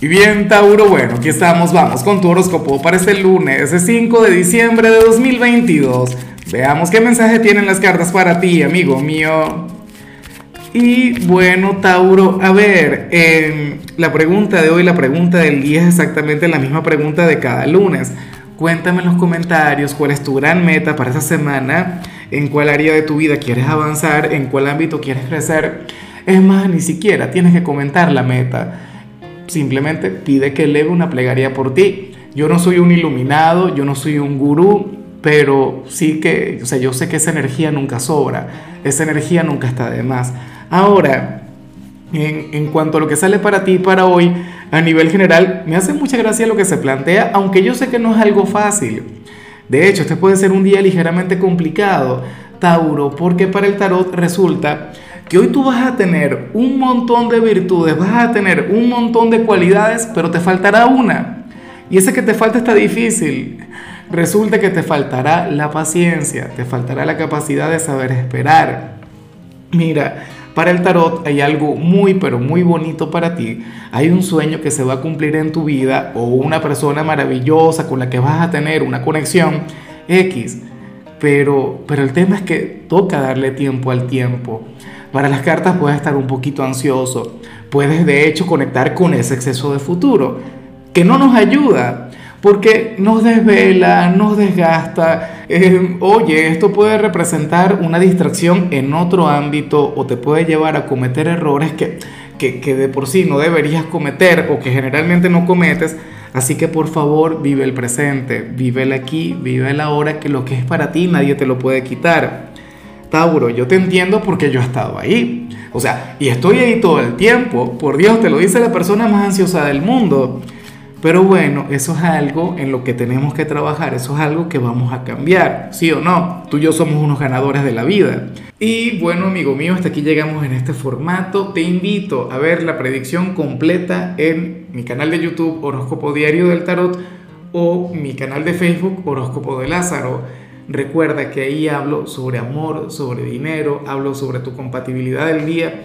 Y bien, Tauro, bueno, aquí estamos, vamos con tu horóscopo para este lunes, 5 de diciembre de 2022. Veamos qué mensaje tienen las cartas para ti, amigo mío. Y bueno, Tauro, a ver, la pregunta de hoy, la pregunta del día es exactamente la misma pregunta de cada lunes. Cuéntame en los comentarios cuál es tu gran meta para esta semana, en cuál área de tu vida quieres avanzar, en cuál ámbito quieres crecer. Es más, ni siquiera tienes que comentar la meta simplemente pide que eleve una plegaria por ti. Yo no soy un iluminado, yo no soy un gurú, pero sí que, o sea, yo sé que esa energía nunca sobra, esa energía nunca está de más. Ahora, en, en, cuanto a lo que sale para ti para hoy, a nivel general, me hace mucha gracia lo que se plantea, aunque yo sé que no es algo fácil. De hecho, este puede ser un día ligeramente complicado, Tauro, porque para el tarot resulta que hoy tú vas a tener un montón de virtudes, vas a tener un montón de cualidades, pero te faltará una. Y ese que te falta está difícil. Resulta que te faltará la paciencia, te faltará la capacidad de saber esperar. Mira, para el tarot hay algo muy, pero muy bonito para ti. Hay un sueño que se va a cumplir en tu vida o una persona maravillosa con la que vas a tener una conexión X. Pero, pero el tema es que toca darle tiempo al tiempo. Para las cartas puedes estar un poquito ansioso, puedes de hecho conectar con ese exceso de futuro, que no nos ayuda, porque nos desvela, nos desgasta. Eh, oye, esto puede representar una distracción en otro ámbito o te puede llevar a cometer errores que, que, que de por sí no deberías cometer o que generalmente no cometes. Así que por favor vive el presente, vive el aquí, vive el ahora, que lo que es para ti nadie te lo puede quitar. Tauro, yo te entiendo porque yo he estado ahí. O sea, y estoy ahí todo el tiempo. Por Dios, te lo dice la persona más ansiosa del mundo. Pero bueno, eso es algo en lo que tenemos que trabajar, eso es algo que vamos a cambiar, ¿sí o no? Tú y yo somos unos ganadores de la vida. Y bueno, amigo mío, hasta aquí llegamos en este formato. Te invito a ver la predicción completa en mi canal de YouTube Horóscopo Diario del Tarot o mi canal de Facebook Horóscopo de Lázaro. Recuerda que ahí hablo sobre amor, sobre dinero, hablo sobre tu compatibilidad del día.